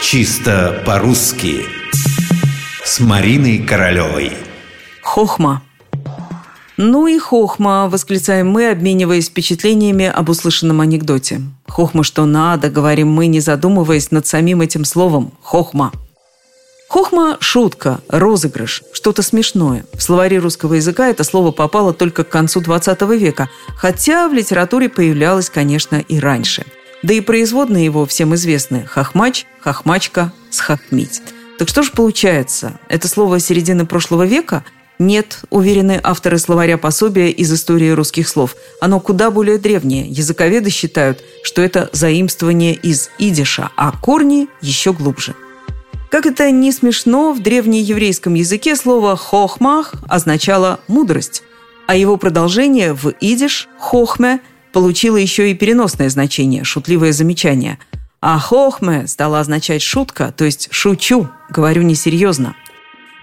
Чисто по-русски С Мариной Королевой Хохма «Ну и хохма!» – восклицаем мы, обмениваясь впечатлениями об услышанном анекдоте. «Хохма, что надо!» – говорим мы, не задумываясь над самим этим словом «хохма». Хохма – шутка, розыгрыш, что-то смешное. В словаре русского языка это слово попало только к концу 20 века, хотя в литературе появлялось, конечно, и раньше. Да и производные его всем известны – хохмач, хохмачка, схохмить. Так что же получается? Это слово середины прошлого века – нет, уверены авторы словаря пособия из истории русских слов. Оно куда более древнее. Языковеды считают, что это заимствование из идиша, а корни еще глубже. Как это не смешно, в древнееврейском языке слово «хохмах» означало «мудрость», а его продолжение в идиш «хохме» получило еще и переносное значение – шутливое замечание. А «хохме» стало означать «шутка», то есть «шучу», говорю несерьезно –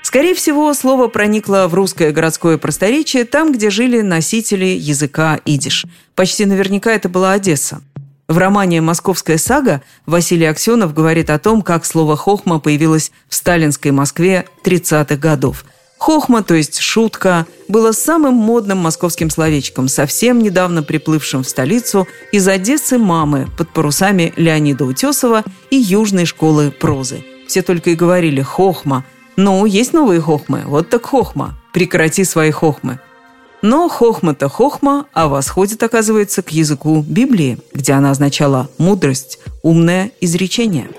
Скорее всего, слово проникло в русское городское просторечие там, где жили носители языка идиш. Почти наверняка это была Одесса. В романе «Московская сага» Василий Аксенов говорит о том, как слово «хохма» появилось в сталинской Москве 30-х годов. «Хохма», то есть «шутка», было самым модным московским словечком, совсем недавно приплывшим в столицу из Одессы мамы под парусами Леонида Утесова и Южной школы прозы. Все только и говорили «хохма», ну, есть новые хохмы. Вот так хохма. Прекрати свои хохмы. Но хохма-то хохма, а восходит, оказывается, к языку Библии, где она означала «мудрость», «умное изречение».